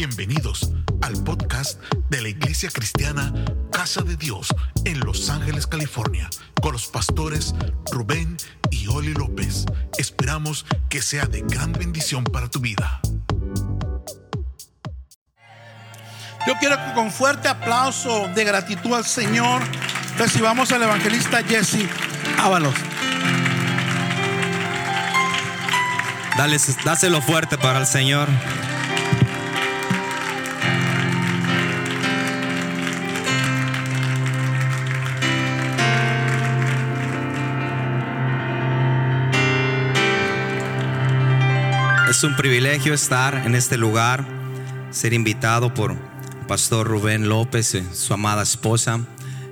Bienvenidos al podcast de la Iglesia Cristiana Casa de Dios en Los Ángeles, California, con los pastores Rubén y Oli López. Esperamos que sea de gran bendición para tu vida. Yo quiero que con fuerte aplauso de gratitud al Señor recibamos al evangelista Jesse Ábalos. Dale, dáselo fuerte para el Señor. Es un privilegio estar en este lugar, ser invitado por Pastor Rubén López, y su amada esposa.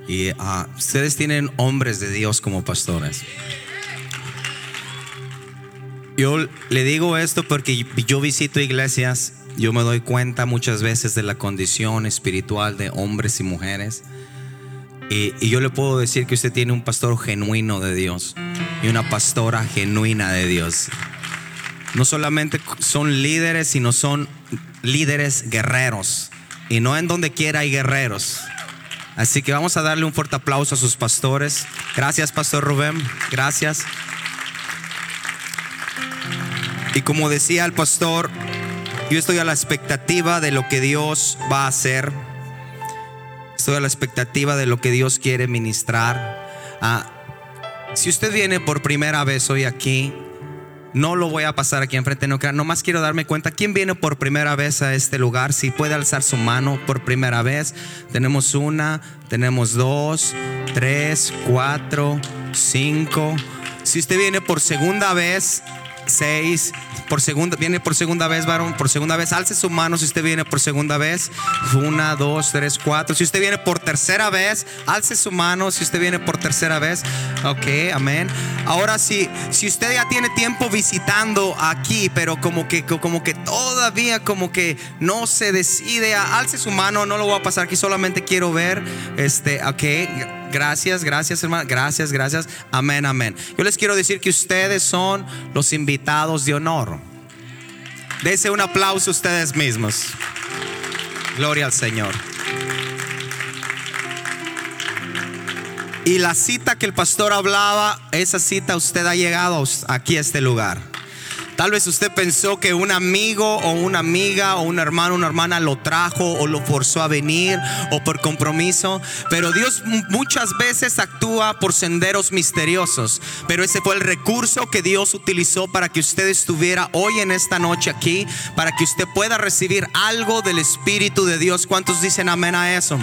Y ah, ustedes tienen hombres de Dios como pastores. Yo le digo esto porque yo visito iglesias, yo me doy cuenta muchas veces de la condición espiritual de hombres y mujeres. Y, y, yo le puedo decir que usted tiene un pastor genuino de Dios y una pastora genuina de Dios. No solamente son líderes, sino son líderes guerreros. Y no en donde quiera hay guerreros. Así que vamos a darle un fuerte aplauso a sus pastores. Gracias, Pastor Rubén. Gracias. Y como decía el pastor, yo estoy a la expectativa de lo que Dios va a hacer. Estoy a la expectativa de lo que Dios quiere ministrar. Ah, si usted viene por primera vez hoy aquí, no lo voy a pasar aquí enfrente, no. Nomás quiero darme cuenta quién viene por primera vez a este lugar. Si puede alzar su mano por primera vez. Tenemos una, tenemos dos, tres, cuatro, cinco. Si usted viene por segunda vez, seis, por segunda, viene por segunda vez, varón, por segunda vez, alce su mano si usted viene por segunda vez. Una, dos, tres, cuatro. Si usted viene por tercera vez, alce su mano si usted viene por tercera vez. Ok, amén. Ahora sí, si usted ya tiene tiempo visitando aquí, pero como que, como que todavía como que no se decide, alce su mano, no lo voy a pasar aquí, solamente quiero ver, este, ok. Gracias, gracias, hermano. Gracias, gracias. Amén, amén. Yo les quiero decir que ustedes son los invitados de honor. Dese un aplauso a ustedes mismos. Gloria al Señor. Y la cita que el pastor hablaba, esa cita usted ha llegado aquí a este lugar. Tal vez usted pensó que un amigo o una amiga o un hermano una hermana lo trajo o lo forzó a venir o por compromiso, pero Dios muchas veces actúa por senderos misteriosos. Pero ese fue el recurso que Dios utilizó para que usted estuviera hoy en esta noche aquí, para que usted pueda recibir algo del Espíritu de Dios. ¿Cuántos dicen amén a eso?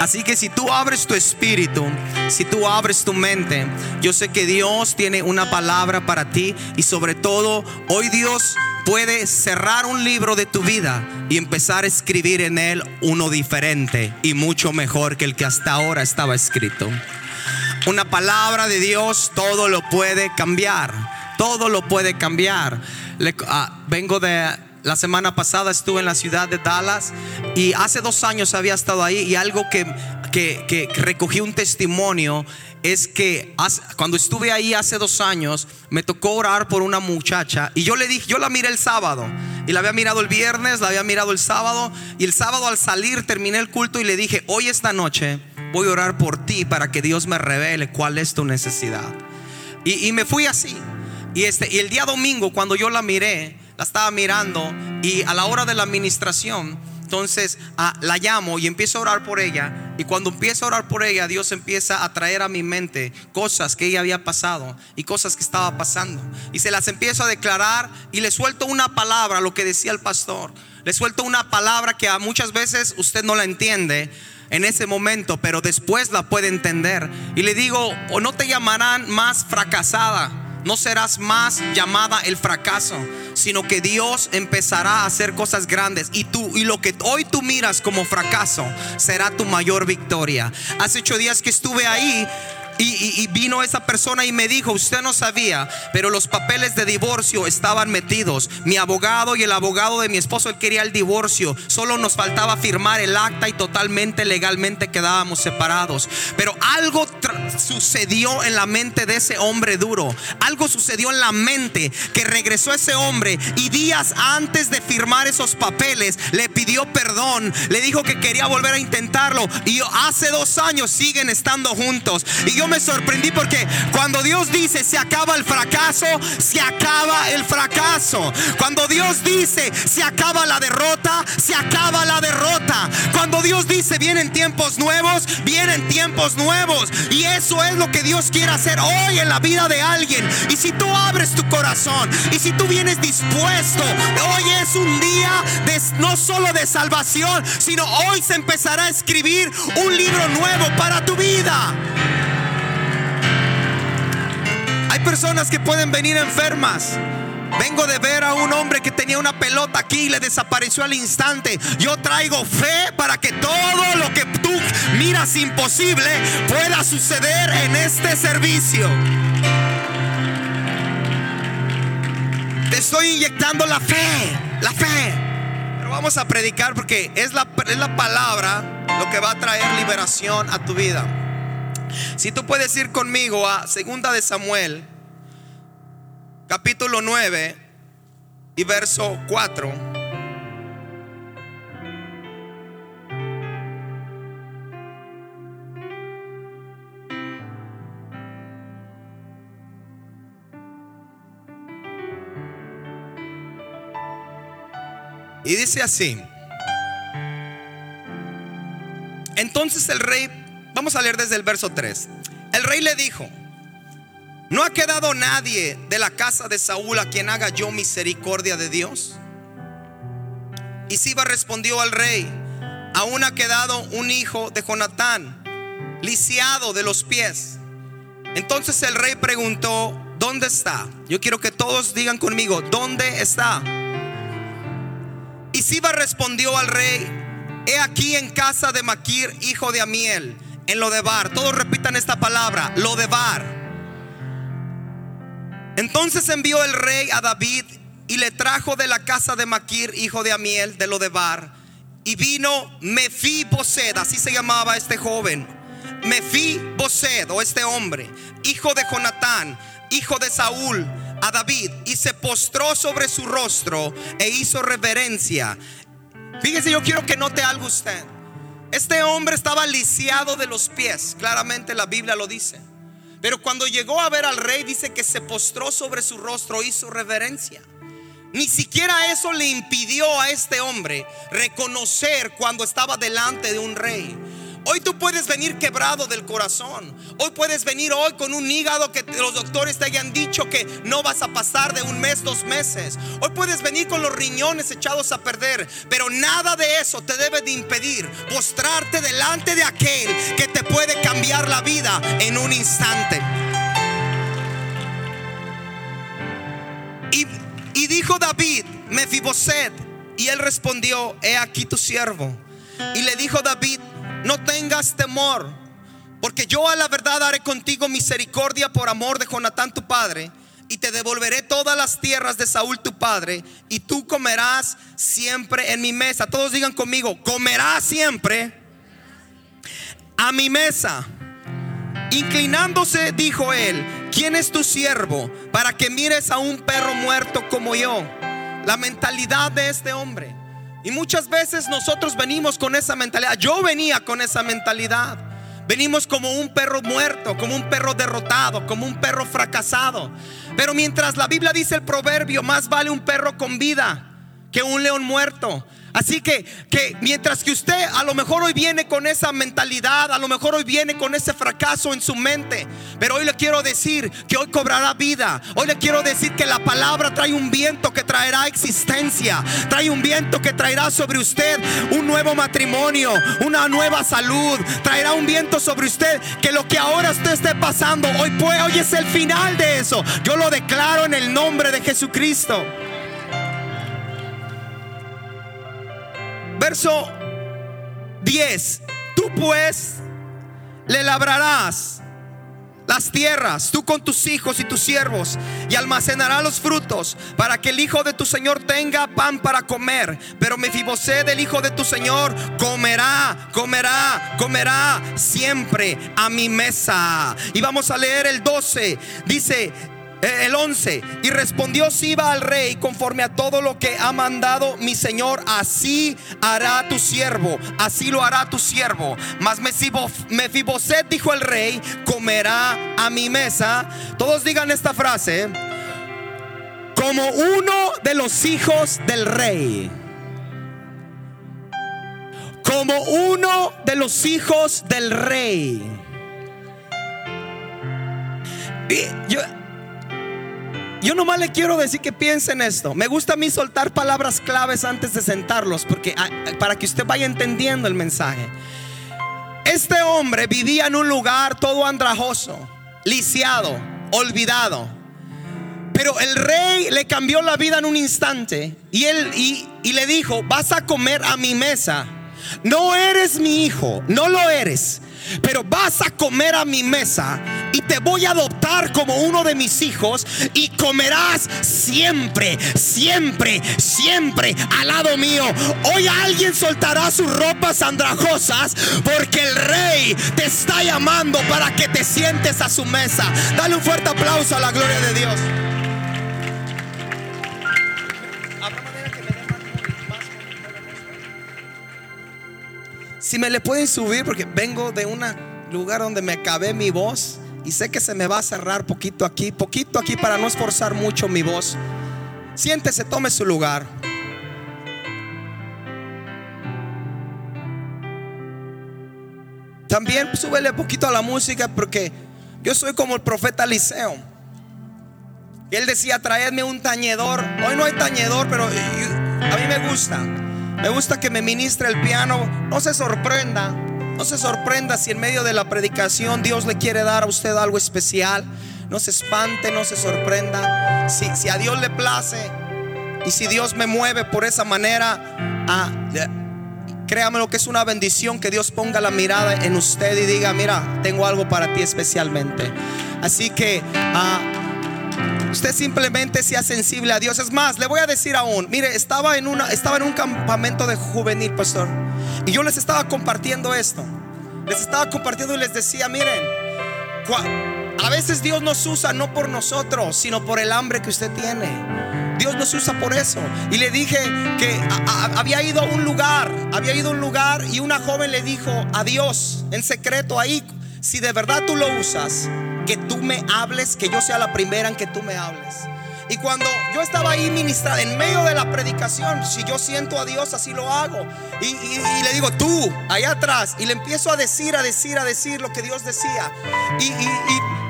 Así que si tú abres tu espíritu, si tú abres tu mente, yo sé que Dios tiene una palabra para ti y sobre todo hoy Dios puede cerrar un libro de tu vida y empezar a escribir en él uno diferente y mucho mejor que el que hasta ahora estaba escrito. Una palabra de Dios todo lo puede cambiar, todo lo puede cambiar. Ah, vengo de la semana pasada estuve en la ciudad de Dallas y hace dos años había estado ahí y algo que, que, recogí un testimonio es que cuando estuve ahí hace dos años me tocó orar por una muchacha y yo le dije, yo la miré el sábado y la había mirado el viernes, la había mirado el sábado y el sábado al salir terminé el culto y le dije, hoy esta noche voy a orar por ti para que Dios me revele cuál es tu necesidad. Y, y me fui así. Y, este, y el día domingo cuando yo la miré, la estaba mirando y a la hora de la administración, entonces ah, la llamo y empiezo a orar por ella. Y cuando empiezo a orar por ella, Dios empieza a traer a mi mente cosas que ella había pasado y cosas que estaba pasando. Y se las empiezo a declarar y le suelto una palabra, lo que decía el pastor. Le suelto una palabra que muchas veces usted no la entiende en ese momento, pero después la puede entender. Y le digo, o no te llamarán más fracasada no serás más llamada el fracaso, sino que Dios empezará a hacer cosas grandes y tú y lo que hoy tú miras como fracaso será tu mayor victoria. Hace ocho días que estuve ahí Y, vino esa persona y me dijo, usted no sabía, pero los papeles de divorcio estaban metidos. Mi abogado y el abogado de mi esposo, él quería el divorcio. Solo nos faltaba firmar el acta y totalmente legalmente quedábamos separados. Pero algo sucedió en la mente de ese hombre duro. Algo sucedió en la mente que regresó ese hombre y días antes de firmar esos papeles le pidió perdón. Le dijo que quería volver a intentarlo. Y hace dos años siguen estando juntos. Y yo me sorprendí porque cuando Dios dice se acaba el fracaso, se acaba el fracaso. Cuando Dios dice se acaba la derrota, se acaba la derrota. Cuando Dios dice vienen tiempos nuevos, vienen tiempos nuevos. Y eso es lo que Dios quiere hacer hoy en la vida de alguien. Y si tú abres tu corazón y si tú vienes dispuesto, hoy es un día de, no solo de salvación, sino hoy se empezará a escribir un libro nuevo para tu vida. Personas que pueden venir enfermas. Vengo de ver a un hombre que tenía una pelota aquí y le desapareció al instante. Yo traigo fe para que todo lo que tú miras imposible pueda suceder en este servicio. Te estoy inyectando la fe, la fe. Pero vamos a predicar porque es la, es la palabra lo que va a traer liberación a tu vida. Si tú puedes ir conmigo a Segunda de Samuel, capítulo 9 y verso 4. Y dice así. Entonces el rey Vamos a leer desde el verso 3. El rey le dijo, ¿no ha quedado nadie de la casa de Saúl a quien haga yo misericordia de Dios? Y Siba respondió al rey, aún ha quedado un hijo de Jonatán, lisiado de los pies. Entonces el rey preguntó, ¿dónde está? Yo quiero que todos digan conmigo, ¿dónde está? Y Siba respondió al rey, he aquí en casa de Maquir, hijo de Amiel en lo de bar. Todos repitan esta palabra, lo de bar. Entonces envió el rey a David y le trajo de la casa de Maquir, hijo de Amiel, de lo de bar. Y vino Bosed así se llamaba este joven. Bosed o este hombre, hijo de Jonatán, hijo de Saúl, a David, y se postró sobre su rostro e hizo reverencia. Fíjese, yo quiero que note algo usted. Este hombre estaba lisiado de los pies, claramente la Biblia lo dice. Pero cuando llegó a ver al rey, dice que se postró sobre su rostro, hizo reverencia. Ni siquiera eso le impidió a este hombre reconocer cuando estaba delante de un rey. Hoy tú puedes venir quebrado del corazón. Hoy puedes venir hoy con un hígado que los doctores te hayan dicho que no vas a pasar de un mes, dos meses. Hoy puedes venir con los riñones echados a perder. Pero nada de eso te debe de impedir postrarte delante de aquel que te puede cambiar la vida en un instante. Y, dijo David, Mefiboset, y él respondió, he aquí tu siervo. Y le dijo David, no tengas temor, porque yo a la verdad haré contigo misericordia por amor de Jonatán tu padre, y te devolveré todas las tierras de Saúl tu padre, y tú comerás siempre en mi mesa. Todos digan conmigo, comerás siempre a mi mesa. Inclinándose, dijo él, ¿quién es tu siervo para que mires a un perro muerto como yo? La mentalidad de este hombre. Y muchas veces nosotros venimos con esa mentalidad. Yo venía con esa mentalidad. Venimos como un perro muerto, como un perro derrotado, como un perro fracasado. Pero mientras la Biblia dice el proverbio, más vale un perro con vida que un león muerto. Así que, que mientras que usted a lo mejor hoy viene con esa mentalidad, a lo mejor hoy viene con ese fracaso en su mente, pero hoy le quiero decir que hoy cobrará vida. Hoy le quiero decir que la palabra trae un viento que traerá existencia, trae un viento que traerá sobre usted un nuevo matrimonio, una nueva salud, traerá un viento sobre usted que lo que ahora usted esté pasando, hoy, puede, hoy es el final de eso. Yo lo declaro en el nombre de Jesucristo. Verso 10. Tú pues le labrarás las tierras, tú con tus hijos y tus siervos, y almacenará los frutos, para que el hijo de tu Señor tenga pan para comer. Pero Mefiboset, el hijo de tu Señor, comerá, comerá, comerá siempre a mi mesa. Y vamos a leer el 12. Dice, el 11, y respondió Siba al rey, conforme a todo lo que ha mandado mi señor, así hará tu siervo, así lo hará tu siervo. Mas Mefiboset dijo el rey, comerá a mi mesa. Todos digan esta frase, como uno de los hijos del rey. Como uno de los hijos del rey. Y yo, yo nomás le quiero decir que piensen esto. Me gusta a mí soltar palabras claves antes de sentarlos, porque ah, para que usted vaya entendiendo el mensaje. Este hombre vivía en un lugar todo andrajoso, lisiado, olvidado. Pero el rey le cambió la vida en un instante y él y le dijo, "Vas a comer a mi mesa." No eres mi hijo, no lo eres pero vas a comer a mi mesa y te voy a adoptar como uno de mis hijos y comerás siempre, siempre, siempre al lado mío. Hoy alguien soltará sus ropas andrajosas porque el rey te está llamando para que te sientes a su mesa. Dale un fuerte aplauso a la gloria de Dios. Si me le pueden subir, porque vengo de un lugar donde me acabé mi voz y sé que se me va a cerrar poquito aquí, poquito aquí para no esforzar mucho mi voz. Siéntese, tome su lugar. También súbele poquito a la música porque yo soy como el profeta Eliseo. Él decía, traedme un tañedor. Hoy no hay tañedor, pero a mí me gusta. Me gusta que me ministre el piano. No se sorprenda. No se sorprenda si en medio de la predicación Dios le quiere dar a usted algo especial. No se espante, no se sorprenda. Si, a Dios le place y si Dios me mueve por esa manera, ah, créame lo que es una bendición que Dios ponga la mirada en usted y diga, mira, tengo algo para ti especialmente. Así que... Ah, Usted simplemente sea sensible a Dios. Es más, le voy a decir aún, mire, estaba en, una, estaba en un campamento de juvenil, pastor. Y yo les estaba compartiendo esto. Les estaba compartiendo y les decía, miren, a veces Dios nos usa no por nosotros, sino por el hambre que usted tiene. Dios nos usa por eso. Y le dije que había ido a un lugar, había ido a un lugar y una joven le dijo a Dios en secreto ahí, si de verdad tú lo usas, que tú me hables, que yo sea la primera en que tú me hables. Y cuando yo estaba ahí ministrando, en medio de la predicación, si yo siento a Dios, así lo hago. Y, le digo, tú, allá atrás. Y le empiezo a decir, a decir, a decir lo que Dios decía. y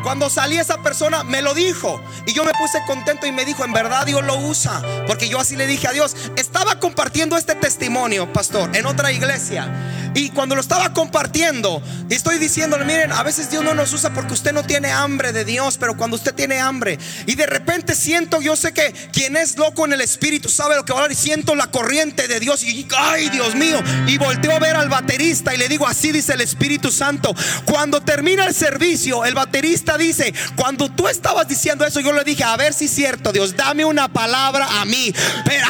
cuando salí esa persona me lo dijo y yo me puse contento y me dijo, en verdad Dios lo usa, porque yo así le dije a Dios, estaba compartiendo este testimonio, pastor, en otra iglesia. Y cuando lo estaba compartiendo, estoy diciéndole, miren, a veces Dios no nos usa porque usted no tiene hambre de Dios, pero cuando usted tiene hambre y de repente siento, yo sé que quien es loco en el espíritu sabe lo que va a hablar y siento la corriente de Dios y, ay Dios mío, y volteo a ver al baterista y le digo, así dice el Espíritu Santo, cuando termina el servicio, el baterista dice, cuando tú estabas diciendo eso, yo le dije, a ver si es cierto, Dios, dame una palabra a mí. Pero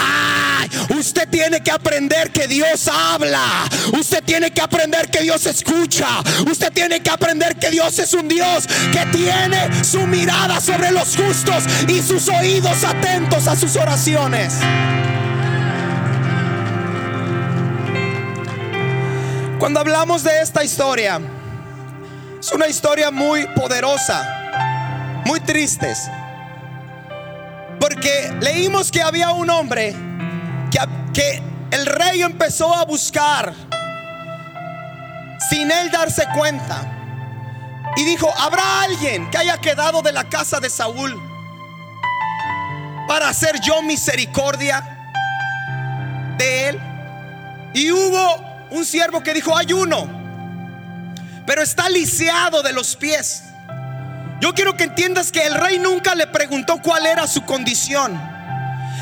usted tiene que aprender que Dios habla. Usted tiene que aprender que Dios escucha. Usted tiene que aprender que Dios es un Dios que tiene su mirada sobre los justos y sus oídos atentos a sus oraciones. Cuando hablamos de esta historia, una historia muy poderosa, muy triste. Porque leímos que había un hombre que, que el rey empezó a buscar sin él darse cuenta. Y dijo, ¿habrá alguien que haya quedado de la casa de Saúl para hacer yo misericordia de él? Y hubo un siervo que dijo, hay uno pero está lisiado de los pies. Yo quiero que entiendas que el rey nunca le preguntó cuál era su condición.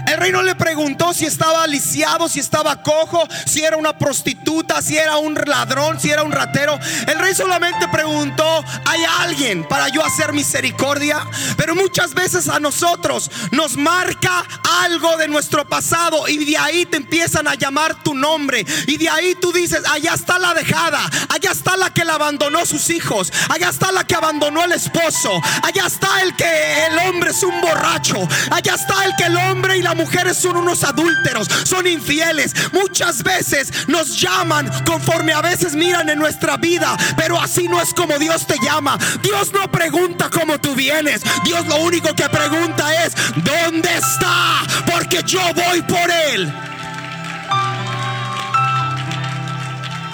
El rey no le preguntó si estaba lisiado, si estaba cojo, si era una prostituta, si era un ladrón, si era un ratero. El rey solamente preguntó, ¿hay alguien para yo hacer misericordia? Pero muchas veces a nosotros nos marca algo de nuestro pasado y de ahí te empiezan a llamar tu nombre. Y de ahí tú dices, allá está la dejada, allá está la que la abandonó sus hijos, allá está la que abandonó el esposo, allá está el que el hombre es un borracho, allá está el que el hombre y la mujeres son unos adúlteros, son infieles. Muchas veces nos llaman conforme a veces miran en nuestra vida, pero así no es como Dios te llama. Dios no pregunta cómo tú vienes. Dios lo único que pregunta es, ¿dónde está? Porque yo voy por él.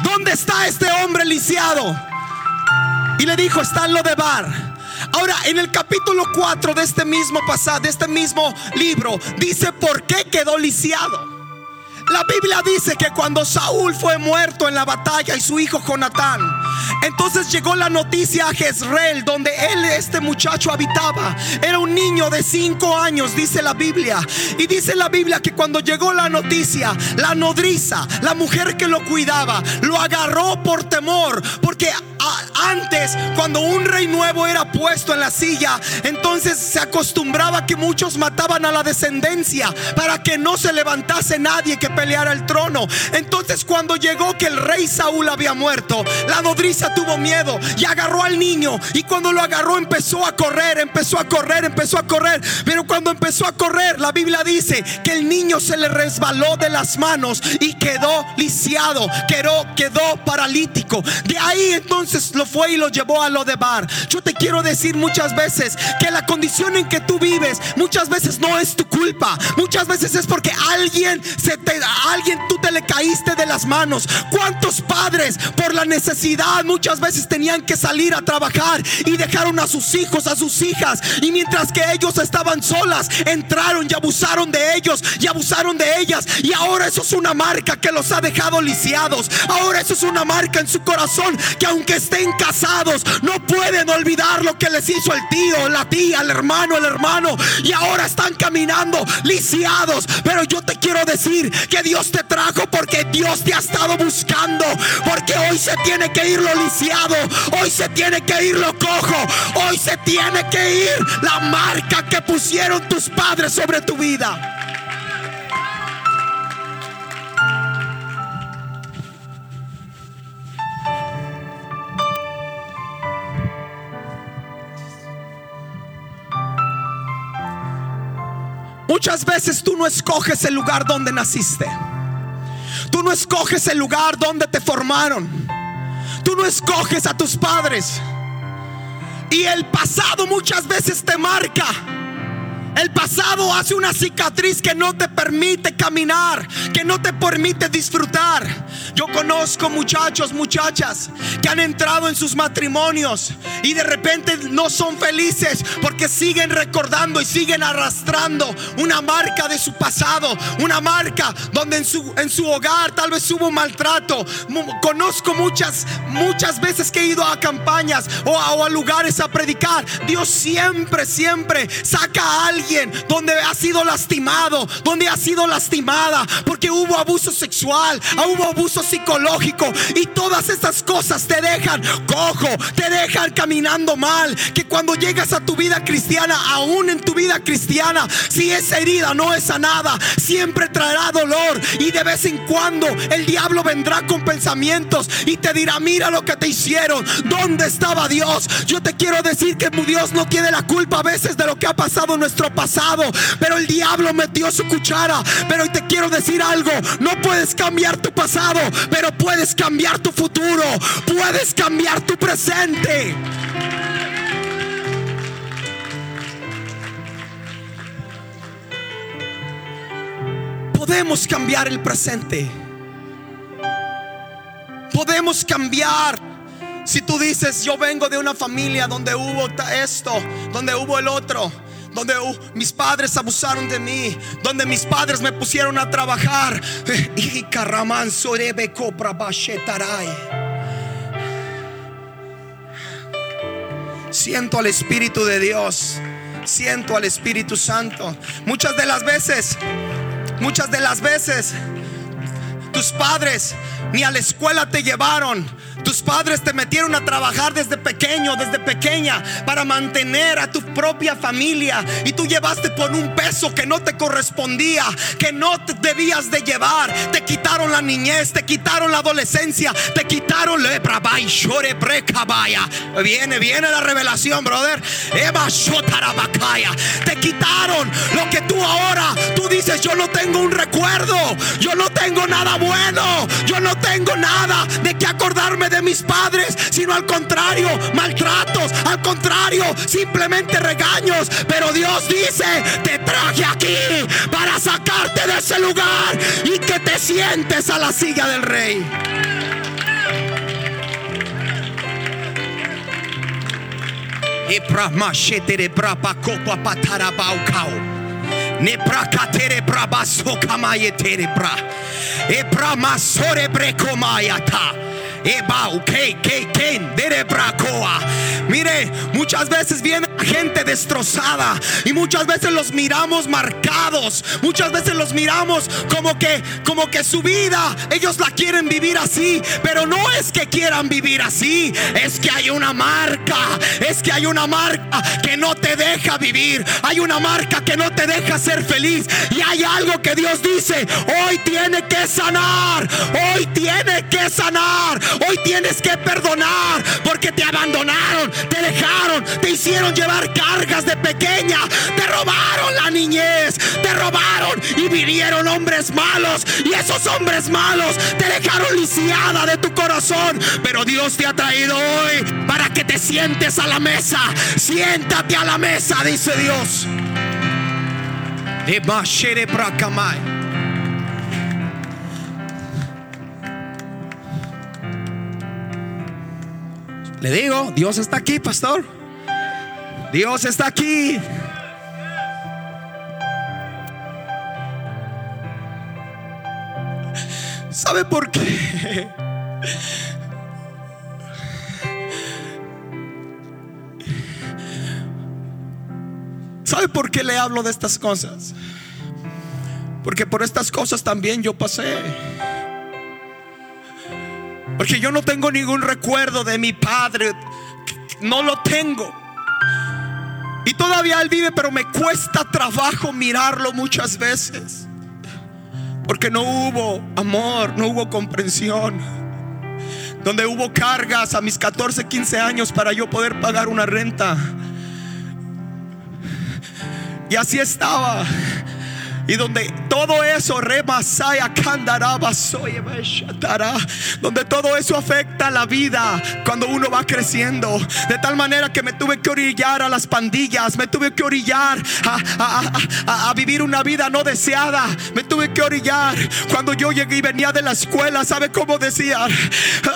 ¿Dónde está este hombre lisiado? Y le dijo, está en lo de bar. Ahora, en el capítulo 4 de este mismo pasado, de este mismo libro, dice por qué quedó lisiado. La Biblia dice que cuando Saúl fue muerto en la batalla y su hijo Jonatán, entonces llegó la noticia a Jezreel, donde él, este muchacho, habitaba. Era un niño de cinco años, dice la Biblia. Y dice la Biblia que cuando llegó la noticia, la nodriza, la mujer que lo cuidaba, lo agarró por temor, porque antes, cuando un rey nuevo era puesto en la silla, entonces se acostumbraba que muchos mataban a la descendencia para que no se levantase nadie que peleara el trono. Entonces, cuando llegó que el rey Saúl había muerto, la nodriza tuvo miedo y agarró al niño. Y cuando lo agarró, empezó a correr, empezó a correr, empezó a correr. Pero cuando empezó a correr, la Biblia dice que el niño se le resbaló de las manos y quedó lisiado, quedó, quedó paralítico. De ahí entonces lo fue y lo llevó a lo de bar. Yo te quiero decir muchas veces que la condición en que tú vives muchas veces no es tu culpa. Muchas veces es porque alguien se te alguien tú te le caíste de las manos. ¿Cuántos padres por la necesidad muchas veces tenían que salir a trabajar y dejaron a sus hijos, a sus hijas y mientras que ellos estaban solas, entraron y abusaron de ellos y abusaron de ellas y ahora eso es una marca que los ha dejado lisiados. Ahora eso es una marca en su corazón que aunque estén casados, no pueden olvidar lo que les hizo el tío, la tía, el hermano, el hermano. Y ahora están caminando lisiados. Pero yo te quiero decir Dios te trajo porque Dios te ha estado buscando. Porque hoy se tiene que ir lo lisiado. Hoy se tiene que ir lo cojo. Hoy se tiene que ir la marca que pusieron tus padres sobre tu vida. Muchas veces tú no escoges el lugar donde naciste. Tú no escoges el lugar donde te formaron. Tú no escoges a tus padres. Y el pasado muchas veces te marca. El pasado hace una cicatriz que no te permite caminar, que no te permite disfrutar. Yo conozco muchachos, muchachas que han entrado en sus matrimonios y de repente no son felices porque siguen recordando y siguen arrastrando una marca de su pasado, una marca donde en su, en su hogar tal vez hubo maltrato. Conozco muchas, muchas veces que he ido a campañas o a, o a lugares a predicar. Dios siempre, siempre saca a alguien donde ha sido lastimado, donde ha sido lastimada, porque hubo abuso sexual, hubo abuso psicológico y todas esas cosas te dejan cojo, te dejan caminando mal, que cuando llegas a tu vida cristiana, aún en tu vida cristiana, si esa herida no es sanada, siempre traerá dolor y de vez en cuando el diablo vendrá con pensamientos y te dirá, mira lo que te hicieron, ¿dónde estaba Dios? Yo te quiero decir que Dios no tiene la culpa a veces de lo que ha pasado en nuestro pasado, pero el diablo metió su cuchara. Pero hoy te quiero decir algo, no puedes cambiar tu pasado, pero puedes cambiar tu futuro, puedes cambiar tu presente. Podemos cambiar el presente. Podemos cambiar. Si tú dices, yo vengo de una familia donde hubo esto, donde hubo el otro, donde uh, mis padres abusaron de mí, donde mis padres me pusieron a trabajar. Siento al Espíritu de Dios Siento al Espíritu Santo. Muchas de las veces, muchas de las veces, tus padres ni a la escuela te llevaron tus padres te metieron a trabajar desde pequeño, desde pequeña, para mantener a tu propia familia. Y tú llevaste por un peso que no te correspondía, que no te debías de llevar. Te quitaron la niñez, te quitaron la adolescencia, te quitaron lepra. Viene, viene la revelación, brother. Eva Te quitaron lo que tú ahora, tú dices, yo no tengo un recuerdo, yo no tengo nada bueno, yo no tengo nada de que acordarme de mis padres, sino al contrario, maltratos, al contrario, simplemente regaños. Pero Dios dice, te traje aquí para sacarte de ese lugar y que te sientes a la silla del rey. Nepra katere braba sokamaye tere bra. Ebra masore brekomayata. Mire, muchas veces viene gente destrozada y muchas veces los miramos marcados. Muchas veces los miramos como que como que su vida ellos la quieren vivir así, pero no es que quieran vivir así, es que hay una marca, es que hay una marca que no te deja vivir, hay una marca que no te deja ser feliz y hay algo que Dios dice, hoy tiene que sanar, hoy tiene que sanar, Hoy tienes que perdonar porque te abandonaron, te dejaron, te hicieron llevar cargas de pequeña, te robaron la niñez, te robaron y vinieron hombres malos. Y esos hombres malos te dejaron lisiada de tu corazón. Pero Dios te ha traído hoy para que te sientes a la mesa. Siéntate a la mesa, dice Dios. Le digo, Dios está aquí, pastor. Dios está aquí. ¿Sabe por qué? ¿Sabe por qué le hablo de estas cosas? Porque por estas cosas también yo pasé. Porque yo no tengo ningún recuerdo de mi padre. No lo tengo. Y todavía él vive, pero me cuesta trabajo mirarlo muchas veces. Porque no hubo amor, no hubo comprensión. Donde hubo cargas a mis 14, 15 años para yo poder pagar una renta. Y así estaba. Y donde todo eso donde todo eso afecta la vida cuando uno va creciendo. De tal manera que me tuve que orillar a las pandillas, me tuve que orillar a, vivir una vida no deseada. Me tuve que orillar cuando yo llegué y venía de la escuela. ¿Sabe cómo decía?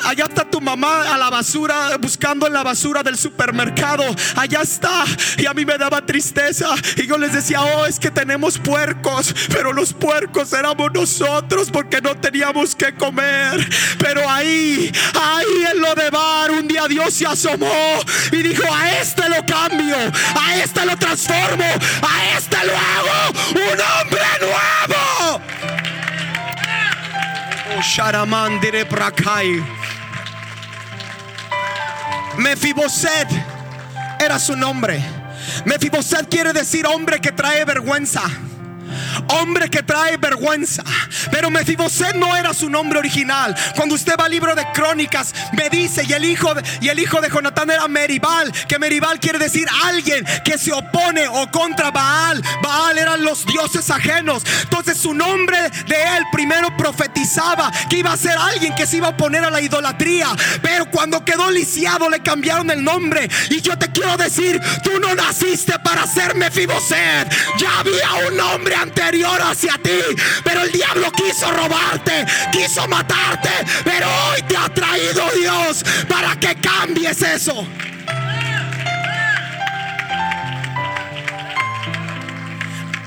Allá está tu mamá a la basura, buscando en la basura del supermercado. Allá está. Y a mí me daba tristeza. Y yo les decía, oh, es que tenemos pero los puercos éramos nosotros porque no teníamos que comer. Pero ahí, ahí en lo de bar, un día Dios se asomó y dijo: A este lo cambio, a este lo transformo, a este lo hago un hombre nuevo. Oh, Mefiboset era su nombre. Mefiboset quiere decir hombre que trae vergüenza hombre que trae vergüenza. Pero Mefiboset no era su nombre original. Cuando usted va al libro de Crónicas, me dice, y el hijo de, y el hijo de Jonatán era Meribal, que Meribal quiere decir alguien que se opone o contra Baal. Baal eran los dioses ajenos. Entonces su nombre de él primero profetizaba que iba a ser alguien que se iba a oponer a la idolatría. Pero cuando quedó lisiado le cambiaron el nombre. Y yo te quiero decir, tú no naciste para ser Mefiboset. Ya había un nombre anterior hacia ti. Pero el diablo quiso robarte, quiso matarte. Pero hoy te ha traído Dios para que cambies eso.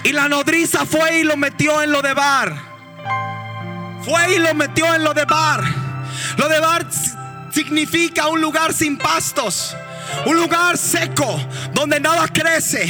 Y la nodriza fue y lo metió en lo de bar. Fue y lo metió en lo de bar. Lo de bar significa un lugar sin pastos. Un lugar seco donde nada crece.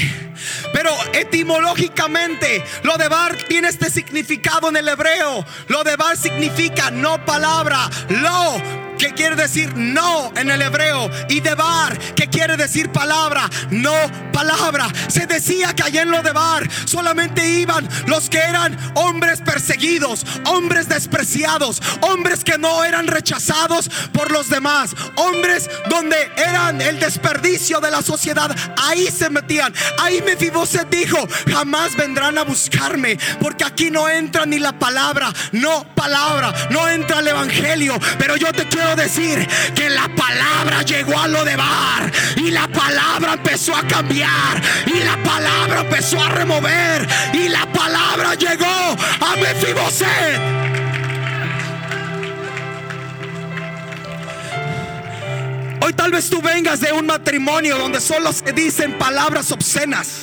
Pero etimológicamente, lo de bar tiene este significado en el hebreo. Lo de bar significa no palabra, lo que quiere decir no en el hebreo, y debar, que quiere decir palabra, no palabra. Se decía que allá en lo debar solamente iban los que eran hombres perseguidos, hombres despreciados, hombres que no eran rechazados por los demás, hombres donde eran el desperdicio de la sociedad. Ahí se metían. Ahí Mefiboset dijo: Jamás vendrán a buscarme, porque aquí no entra ni la palabra, no palabra, no entra el evangelio. Pero yo te quiero decir que la palabra llegó a lo de bar y la palabra empezó a cambiar y la palabra empezó a remover y la palabra llegó a Mefiboset. Hoy tal vez tú vengas de un matrimonio donde solo se dicen palabras obscenas,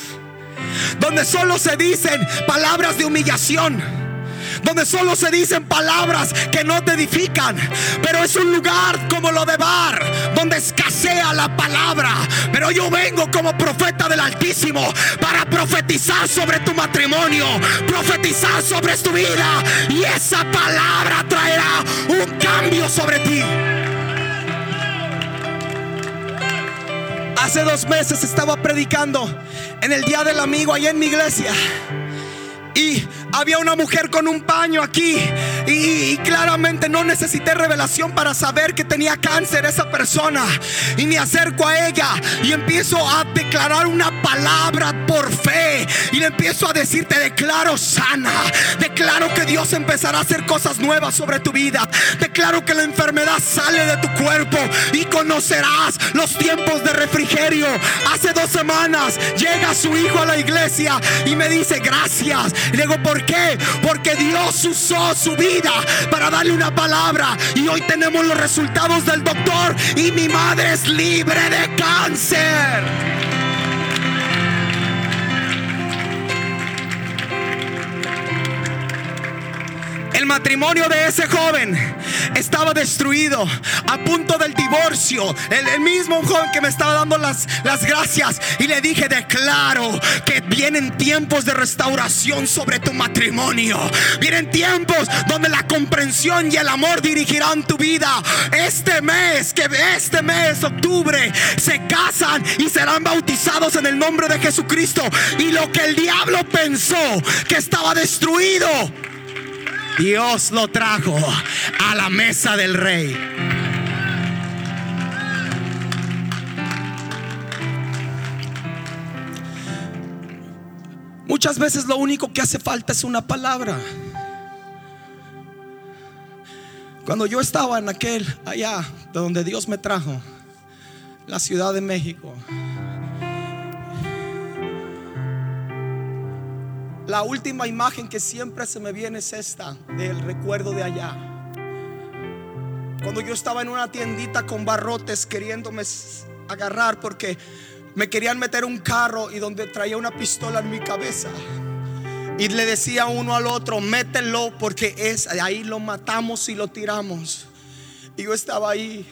donde solo se dicen palabras de humillación donde solo se dicen palabras que no te edifican. Pero es un lugar como lo de Bar, donde escasea la palabra. Pero yo vengo como profeta del Altísimo para profetizar sobre tu matrimonio, profetizar sobre tu vida. Y esa palabra traerá un cambio sobre ti. Hace dos meses estaba predicando en el Día del Amigo allá en mi iglesia. Y había una mujer con un paño aquí. Y, claramente no necesité revelación para saber que tenía cáncer esa persona. Y me acerco a ella y empiezo a declarar una palabra por fe. Y le empiezo a decir, te declaro sana. Declaro que Dios empezará a hacer cosas nuevas sobre tu vida. Declaro que la enfermedad sale de tu cuerpo y conocerás los tiempos de refrigerio. Hace dos semanas llega su hijo a la iglesia y me dice, gracias. Y le digo, ¿por qué? Porque Dios usó su vida para darle una palabra. Y hoy tenemos los resultados del doctor. Y mi madre es libre de cáncer. Matrimonio de ese joven estaba destruido, a punto del divorcio. El, mismo joven que me estaba dando las, las gracias. Y le dije, declaro que vienen tiempos de restauración sobre tu matrimonio. Vienen tiempos donde la comprensión y el amor dirigirán tu vida. Este mes, que este mes, octubre, se casan y serán bautizados en el nombre de Jesucristo. Y lo que el diablo pensó que estaba destruido Dios lo trajo a la mesa del rey. Muchas veces lo único que hace falta es una palabra. Cuando yo estaba en aquel, allá, de donde Dios me trajo, la Ciudad de México, La última imagen que siempre se me viene es esta, del recuerdo de allá. Cuando yo estaba en una tiendita con barrotes queriéndome agarrar porque me querían meter un carro y donde traía una pistola en mi cabeza. Y le decía uno al otro, mételo porque es ahí lo matamos y lo tiramos. Y yo estaba ahí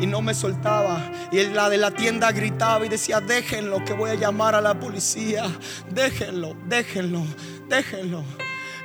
y no me soltaba. Y la de la tienda gritaba y decía, déjenlo, que voy a llamar a la policía. Déjenlo, déjenlo, déjenlo.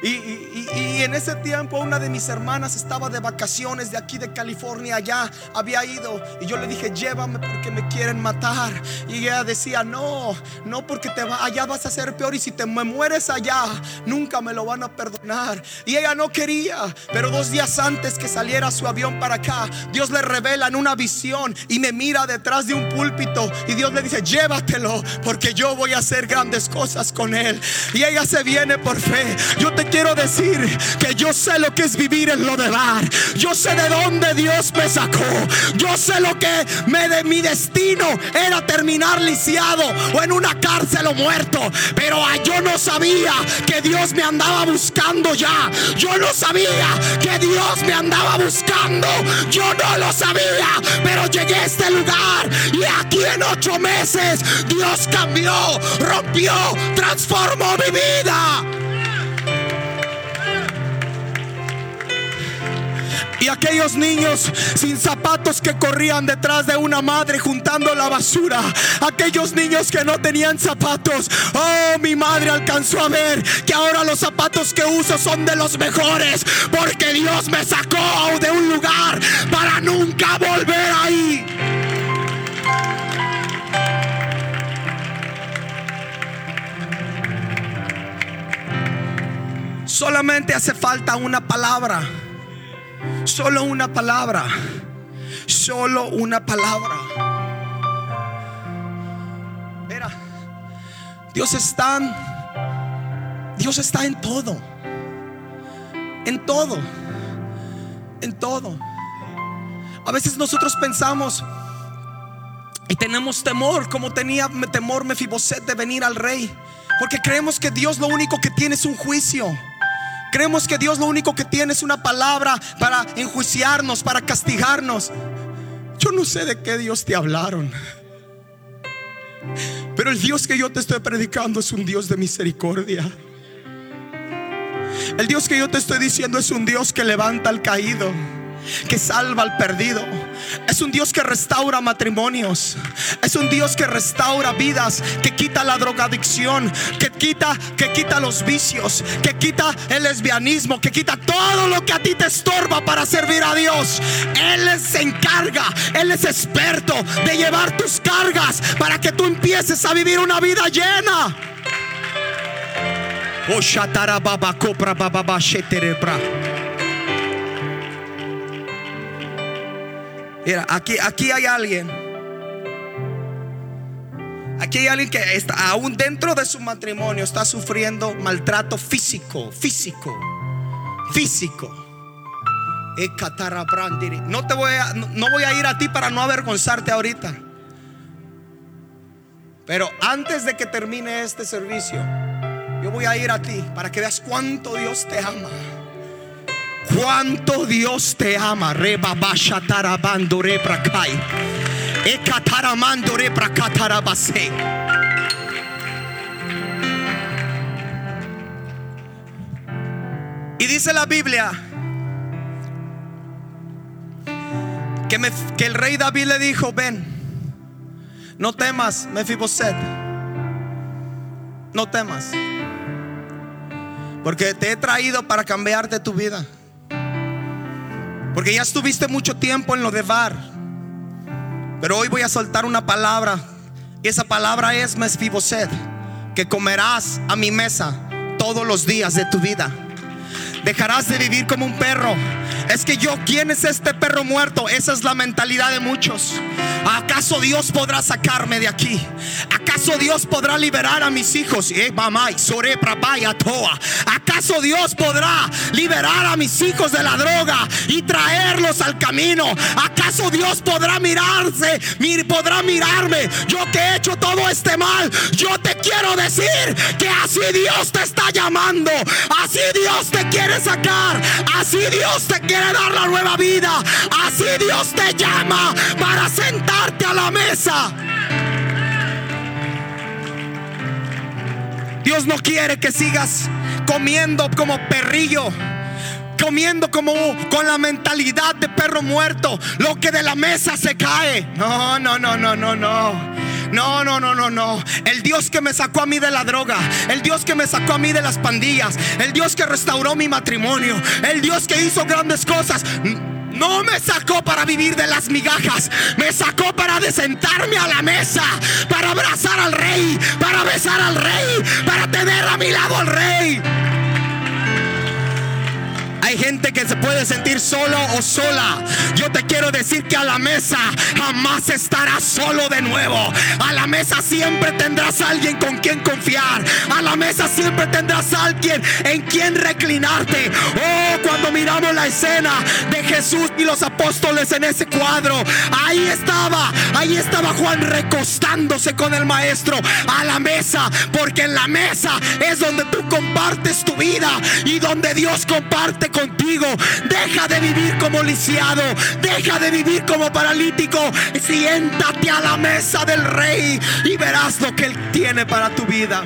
Y, en ese tiempo una de mis hermanas estaba de vacaciones de aquí de California, allá había ido. Y yo le dije, llévame porque me quieren matar. Y ella decía, no, no porque te va, allá vas a ser peor. Y si te me mueres allá, nunca me lo van a perdonar. Y ella no quería. Pero dos días antes que saliera su avión para acá, Dios le revela en una visión y me mira detrás de un púlpito. Y Dios le dice, llévatelo porque yo voy a hacer grandes cosas con él. Y ella se viene por fe. Yo te quiero decir que yo sé lo que es vivir en lo de dar. Yo sé de dónde Dios me sacó. Yo sé lo que me de mi destino era terminar lisiado o en una cárcel o muerto. Pero yo no sabía que Dios me andaba buscando ya. Yo no sabía que Dios me andaba buscando. Yo no lo sabía. Pero llegué a este lugar y aquí en ocho meses Dios cambió, rompió, transformó mi vida. Y aquellos niños sin zapatos que corrían detrás de una madre juntando la basura. Aquellos niños que no tenían zapatos. Oh, mi madre alcanzó a ver que ahora los zapatos que uso son de los mejores. Porque Dios me sacó de un lugar para nunca volver ahí. Solamente hace falta una palabra. Solo una palabra. Solo una palabra. Mira, Dios está Dios está en todo. En todo. En todo. A veces nosotros pensamos y tenemos temor, como tenía temor Mefiboset de venir al rey, porque creemos que Dios lo único que tiene es un juicio. Creemos que Dios lo único que tiene es una palabra para enjuiciarnos, para castigarnos. Yo no sé de qué Dios te hablaron. Pero el Dios que yo te estoy predicando es un Dios de misericordia. El Dios que yo te estoy diciendo es un Dios que levanta al caído que salva al perdido. Es un Dios que restaura matrimonios. Es un Dios que restaura vidas, que quita la drogadicción, que quita que quita los vicios, que quita el lesbianismo, que quita todo lo que a ti te estorba para servir a Dios. Él se encarga, él es experto de llevar tus cargas para que tú empieces a vivir una vida llena. Mira, aquí, aquí hay alguien. Aquí hay alguien que está aún dentro de su matrimonio está sufriendo maltrato físico, físico, físico. No te voy a, no voy a ir a ti para no avergonzarte ahorita. Pero antes de que termine este servicio, yo voy a ir a ti para que veas cuánto Dios te ama. Cuánto Dios te ama. Reba bashatarabando reprakai. Ekataramando reprakatarabase. Y dice la Biblia que, me, que, el rey David le dijo: Ven, no temas, Mefiboset, no temas, porque te he traído para cambiarte tu vida. Porque ya estuviste mucho tiempo en lo de Bar. Pero hoy voy a soltar una palabra. Y esa palabra es Mesfiboset. Que comerás a mi mesa todos los días de tu vida. Dejarás de vivir como un perro. Es que yo, ¿quién es este perro muerto? Esa es la mentalidad de muchos. ¿Acaso Dios podrá sacarme de aquí? ¿Acaso Dios podrá liberar a mis hijos? Eh, ¿Acaso Dios podrá liberar a mis hijos de la droga y traerlos al camino? ¿Acaso Dios podrá mirarse, podrá mirarme? Yo que he hecho todo este mal, yo te quiero decir que así Dios te está llamando, así Dios te quiere sacar, así Dios te quiere dar la nueva vida, así Dios te llama para sentar a la mesa. Dios no quiere que sigas comiendo como perrillo comiendo como con la mentalidad de perro muerto. Lo que de la mesa se cae. No, no, no, no, no, no. No, no, no, no, no. El Dios que me sacó a mí de la droga. El Dios que me sacó a mí de las pandillas. El Dios que restauró mi matrimonio. El Dios que hizo grandes cosas no me sacó para vivir de las migajas. Me sacó para desentarme a la mesa. Para abrazar al rey. Para besar al rey. Para tener a mi lado al rey. Gente que se puede sentir solo o sola. Yo te quiero decir que a la mesa jamás estarás solo de nuevo. A la mesa siempre tendrás alguien con quien confiar. A la mesa siempre tendrás alguien en quien reclinarte. Oh, cuando miramos la escena de Jesús y los apóstoles en ese cuadro, ahí estaba, ahí estaba Juan recostándose con el maestro a la mesa, porque en la mesa es donde tú compartes tu vida y donde Dios comparte Deja de vivir como lisiado. Deja de vivir como paralítico. Siéntate a la mesa del rey y verás lo que Él tiene para tu vida.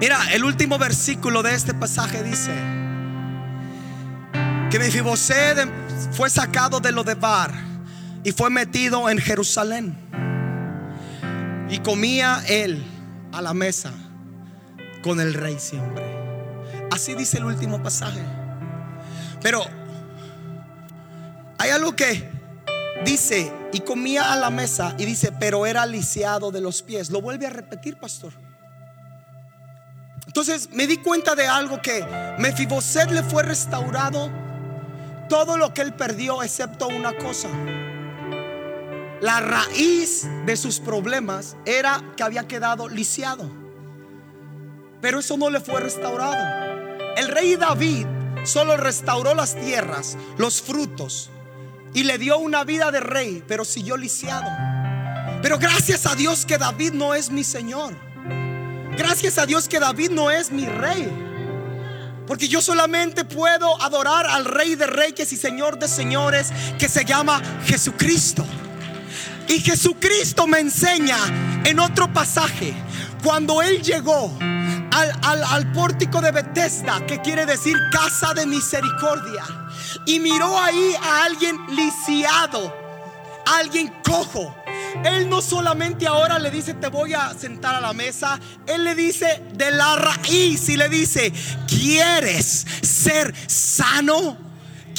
Mira, el último versículo de este pasaje dice que Mefiboset fue sacado de lo de Bar y fue metido en Jerusalén. Y comía él a la mesa con el rey siempre. Así dice el último pasaje. Pero hay algo que dice, y comía a la mesa, y dice, pero era lisiado de los pies. Lo vuelve a repetir, pastor. Entonces me di cuenta de algo que Mefiboset le fue restaurado todo lo que él perdió excepto una cosa. La raíz de sus problemas era que había quedado lisiado. Pero eso no le fue restaurado. El rey David solo restauró las tierras, los frutos, y le dio una vida de rey, pero siguió lisiado. Pero gracias a Dios que David no es mi Señor. Gracias a Dios que David no es mi rey. Porque yo solamente puedo adorar al Rey de Reyes y Señor de Señores que se llama Jesucristo. Y Jesucristo me enseña en otro pasaje, cuando Él llegó al, al, pórtico de Bethesda, que quiere decir casa de misericordia, y miró ahí a alguien lisiado, alguien cojo. Él no solamente ahora le dice te voy a sentar a la mesa, Él le dice de la raíz y le dice, ¿quieres ser sano?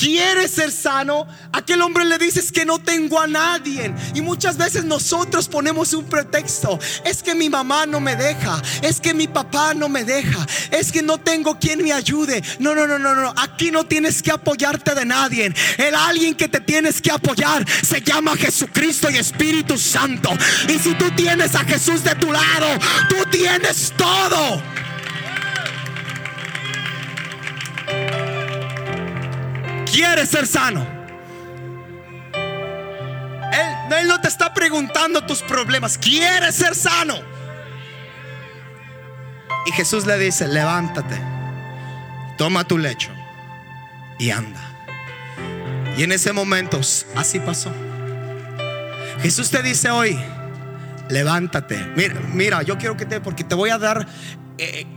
Quiere ser sano, aquel hombre le dices que no tengo a nadie. Y muchas veces nosotros ponemos un pretexto. Es que mi mamá no me deja. Es que mi papá no me deja. Es que no tengo quien me ayude. No, no, no, no, no. Aquí no tienes que apoyarte de nadie. El alguien que te tienes que apoyar se llama Jesucristo y Espíritu Santo. Y si tú tienes a Jesús de tu lado, tú tienes todo. Quiere ser sano. Él, no te está preguntando tus problemas, quiere ser sano. Y Jesús le dice, levántate, toma tu lecho y anda. Y en ese momento así pasó. Jesús te dice hoy, levántate. Mira, mira, yo quiero que te, porque te voy a dar, eh,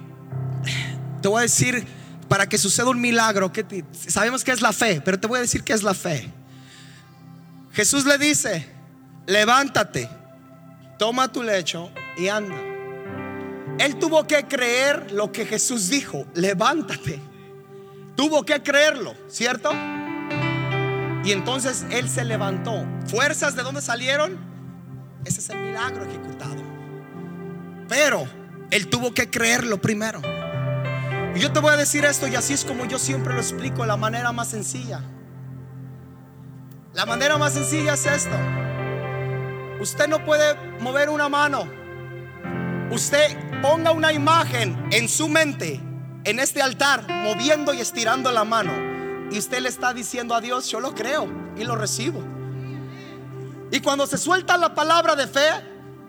te voy a decir para que suceda un milagro, que sabemos que es la fe, pero te voy a decir que es la fe. Jesús le dice, levántate, toma tu lecho y anda. Él tuvo que creer lo que Jesús dijo, levántate. Tuvo que creerlo, ¿cierto? Y entonces él se levantó. ¿Fuerzas de dónde salieron? Ese es el milagro ejecutado. Pero él tuvo que creerlo primero. Y yo te voy a decir esto y así es como yo siempre lo explico, la manera más sencilla. La manera más sencilla es esto. Usted no puede mover una mano. Usted ponga una imagen en su mente, en este altar, moviendo y estirando la mano. Y usted le está diciendo a Dios, yo lo creo y lo recibo. Y cuando se suelta la palabra de fe,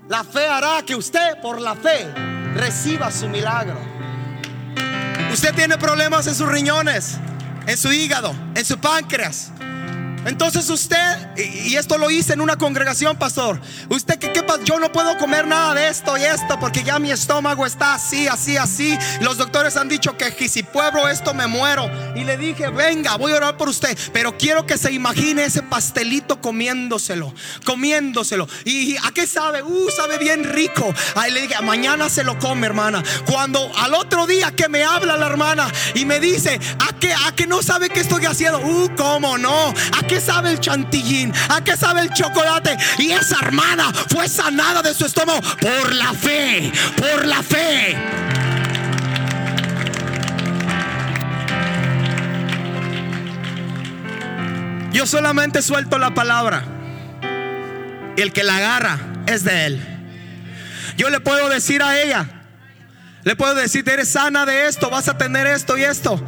la fe hará que usted por la fe reciba su milagro. Usted tiene problemas en sus riñones, en su hígado, en su páncreas. Entonces usted, y esto lo hice en una congregación, pastor. Usted, ¿qué, qué Yo no puedo comer nada de esto y esto porque ya mi estómago está así, así, así. Los doctores han dicho que si pueblo esto me muero. Y le dije, venga, voy a orar por usted. Pero quiero que se imagine ese pastelito comiéndoselo, comiéndoselo. ¿Y a qué sabe? Uh, sabe bien rico. Ahí le dije, mañana se lo come, hermana. Cuando al otro día que me habla la hermana y me dice, ¿a qué, a qué no sabe qué estoy haciendo? Uh, ¿cómo no? ¿A qué qué sabe el chantillín? ¿A qué sabe el chocolate? Y esa hermana fue sanada de su estómago por la fe, por la fe. Yo solamente suelto la palabra. Y el que la agarra es de él. Yo le puedo decir a ella, le puedo decir, eres sana de esto, vas a tener esto y esto.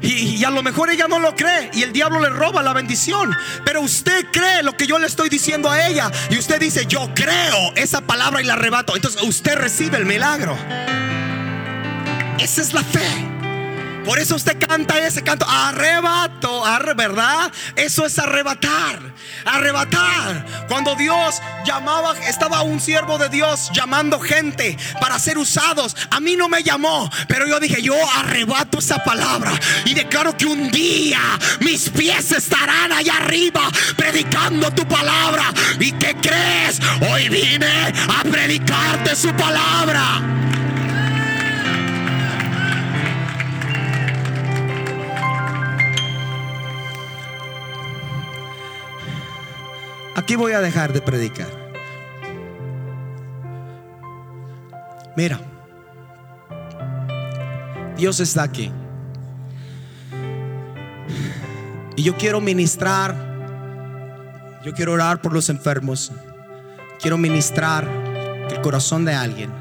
Y, a lo mejor ella no lo cree y el diablo le roba la bendición. Pero usted cree lo que yo le estoy diciendo a ella. Y usted dice, yo creo esa palabra y la arrebato. Entonces usted recibe el milagro. Esa es la fe. Por eso usted canta ese canto, arrebato, ¿verdad? Eso es arrebatar, arrebatar. Cuando Dios llamaba, estaba un siervo de Dios llamando gente para ser usados. A mí no me llamó, pero yo dije, yo arrebato esa palabra y declaro que un día mis pies estarán allá arriba predicando tu palabra. ¿Y qué crees? Hoy vine a predicarte su palabra. Aquí voy a dejar de predicar. Mira, Dios está aquí. Y yo quiero ministrar, yo quiero orar por los enfermos. Quiero ministrar el corazón de alguien.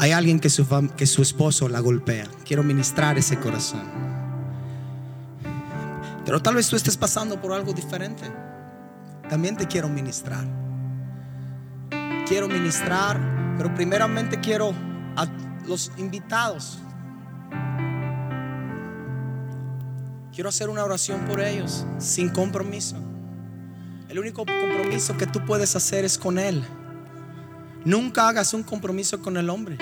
Hay alguien que su, que su esposo la golpea. Quiero ministrar ese corazón. Pero tal vez tú estés pasando por algo diferente también te quiero ministrar. Quiero ministrar, pero primeramente quiero a los invitados. Quiero hacer una oración por ellos sin compromiso. El único compromiso que tú puedes hacer es con Él. Nunca hagas un compromiso con el hombre.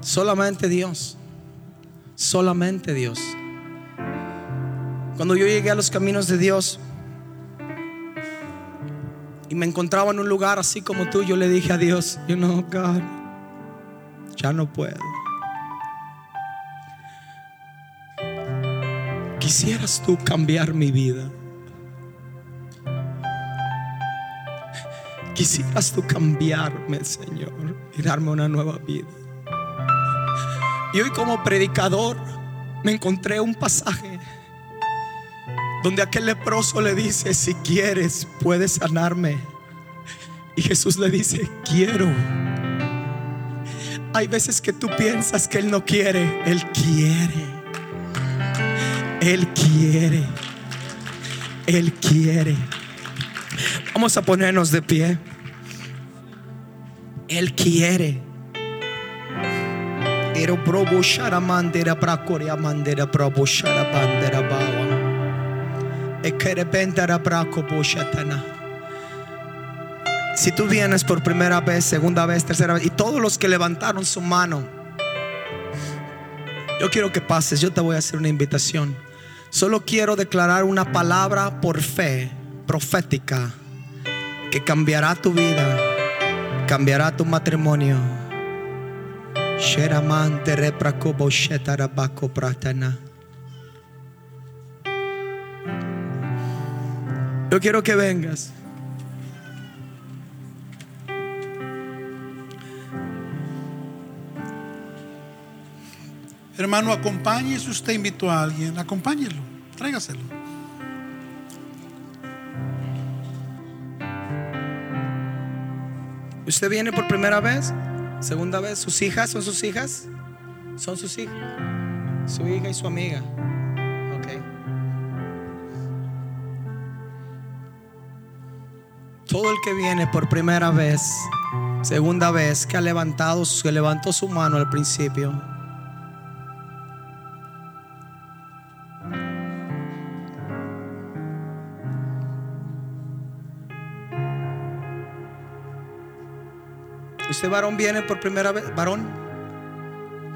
Solamente Dios. Solamente Dios. Cuando yo llegué a los caminos de Dios, y me encontraba en un lugar así como tú, yo le dije a Dios, you know, God, ya no puedo. Quisieras tú cambiar mi vida. Quisieras tú cambiarme, Señor, y darme una nueva vida. Y hoy como predicador me encontré un pasaje donde aquel leproso le dice, si quieres, puedes sanarme. Y Jesús le dice, quiero. Hay veces que tú piensas que Él no quiere, Él quiere. Él quiere. Él quiere. Vamos a ponernos de pie. Él quiere. Bawa. Si tú vienes por primera vez, segunda vez, tercera vez, y todos los que levantaron su mano, yo quiero que pases, yo te voy a hacer una invitación. Solo quiero declarar una palabra por fe profética que cambiará tu vida, cambiará tu matrimonio. pratana. Yo quiero que vengas. Hermano, acompañe si usted invitó a alguien, acompáñelo, tráigaselo. ¿Usted viene por primera vez? ¿Segunda vez? ¿Sus hijas son sus hijas? Son sus hijas. Su hija y su amiga. Todo el que viene por primera vez, segunda vez, que ha levantado, que levantó su mano al principio. ¿Usted varón viene por primera vez? ¿Varón?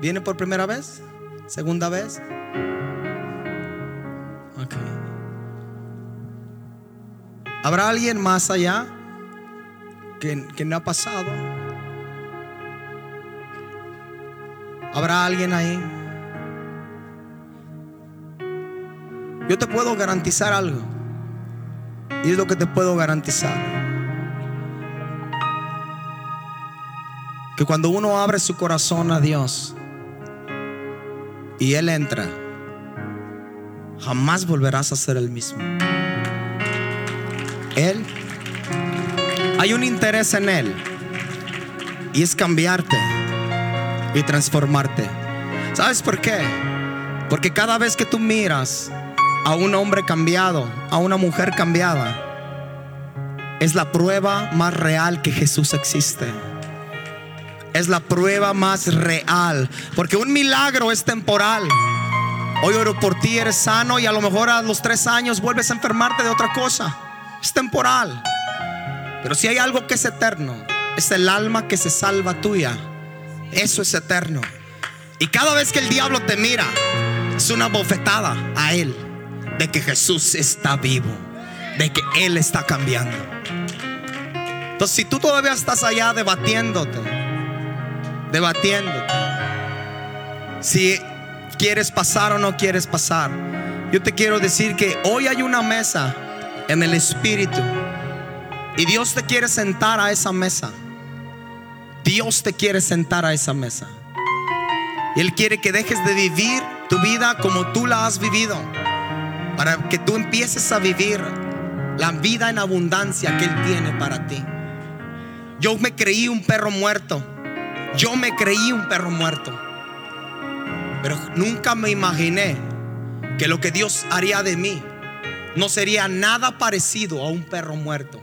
¿Viene por primera vez? ¿Segunda vez? ¿Habrá alguien más allá que, que no ha pasado? ¿Habrá alguien ahí? Yo te puedo garantizar algo. Y es lo que te puedo garantizar. Que cuando uno abre su corazón a Dios y Él entra, jamás volverás a ser el mismo. Él, hay un interés en Él y es cambiarte y transformarte. ¿Sabes por qué? Porque cada vez que tú miras a un hombre cambiado, a una mujer cambiada, es la prueba más real que Jesús existe. es la prueba más real. Porque un milagro es temporal. Hoy oro por ti, eres sano y a lo mejor a los tres años vuelves a enfermarte de otra cosa. Es temporal. Pero si hay algo que es eterno, es el alma que se salva tuya. Eso es eterno. Y cada vez que el diablo te mira, es una bofetada a él de que Jesús está vivo, de que Él está cambiando. Entonces, si tú todavía estás allá debatiéndote, debatiéndote, si quieres pasar o no quieres pasar, yo te quiero decir que hoy hay una mesa en el Espíritu y Dios te quiere sentar a esa mesa. Dios te quiere sentar a esa mesa. Él quiere que dejes de vivir tu vida como tú la has vivido. Para que tú empieces a vivir la vida en abundancia que Él tiene para ti. Yo me creí un perro muerto. Yo me creí un perro muerto. Pero nunca me imaginé que lo que Dios haría de mí no sería nada parecido a un perro muerto.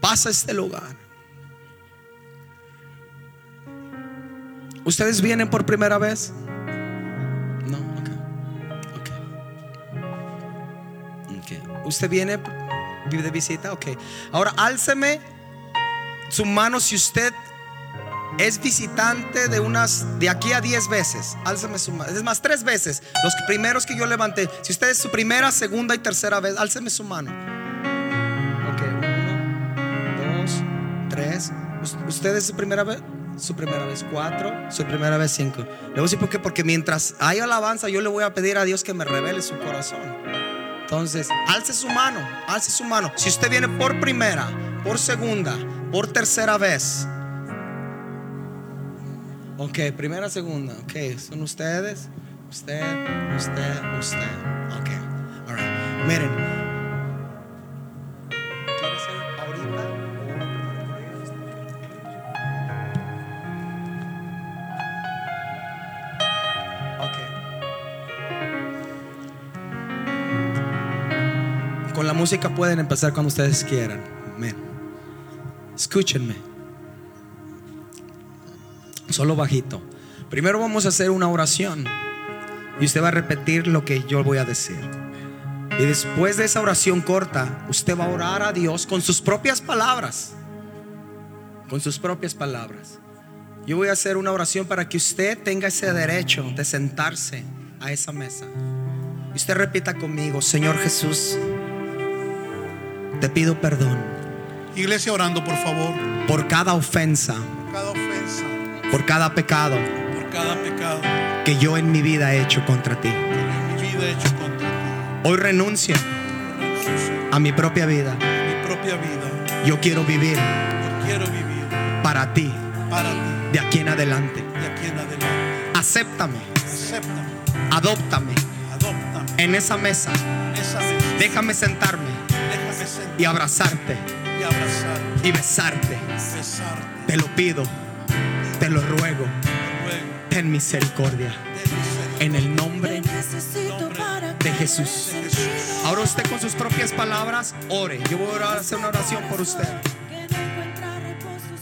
Pasa este lugar. ¿Ustedes vienen por primera vez? No, ok. Ok. ¿Usted viene de visita? Ok. Ahora álceme su mano si usted es visitante de unas de aquí a 10 veces. Álceme su mano. Es más, tres veces. Los primeros que yo levanté. Si usted es su primera, segunda y tercera vez, álceme su mano. Ok, uno, dos, tres. ¿Usted es su primera vez? su primera vez cuatro, su primera vez cinco. Le voy a decir por qué, porque mientras hay alabanza, yo le voy a pedir a Dios que me revele su corazón. Entonces, alce su mano, alce su mano. Si usted viene por primera, por segunda, por tercera vez. Ok, primera, segunda. Ok, son ustedes, usted, usted, usted. Ok, alright. Miren. la música pueden empezar cuando ustedes quieran. Amén. Escúchenme. Solo bajito. Primero vamos a hacer una oración. Y usted va a repetir lo que yo voy a decir. Y después de esa oración corta, usted va a orar a Dios con sus propias palabras. Con sus propias palabras. Yo voy a hacer una oración para que usted tenga ese derecho de sentarse a esa mesa. Y usted repita conmigo, Señor Jesús. Te pido perdón. Iglesia orando, por favor. Por cada ofensa. Por cada ofensa. Por cada pecado. Por cada pecado. Que yo en mi vida he hecho contra ti. En mi vida he hecho contra ti. Hoy renuncio. a mi propia vida. mi propia vida. Yo quiero vivir. Yo quiero vivir. Para ti. Para ti. De aquí en adelante. De aquí en adelante. Acéptame. Acéptame. Adóptame. Adóptame. En esa mesa. En esa mesa. Déjame sentarme y abrazarte y, besarte. Te lo pido, te lo ruego. Ten misericordia. En el nombre de Jesús. Ahora usted con sus propias palabras ore. Yo voy a hacer una oración por usted.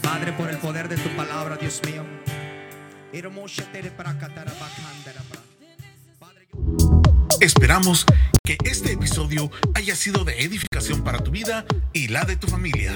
Padre, por el poder de tu palabra, Dios mío. Esperamos que este episodio haya sido de edificación para tu vida y la de tu familia.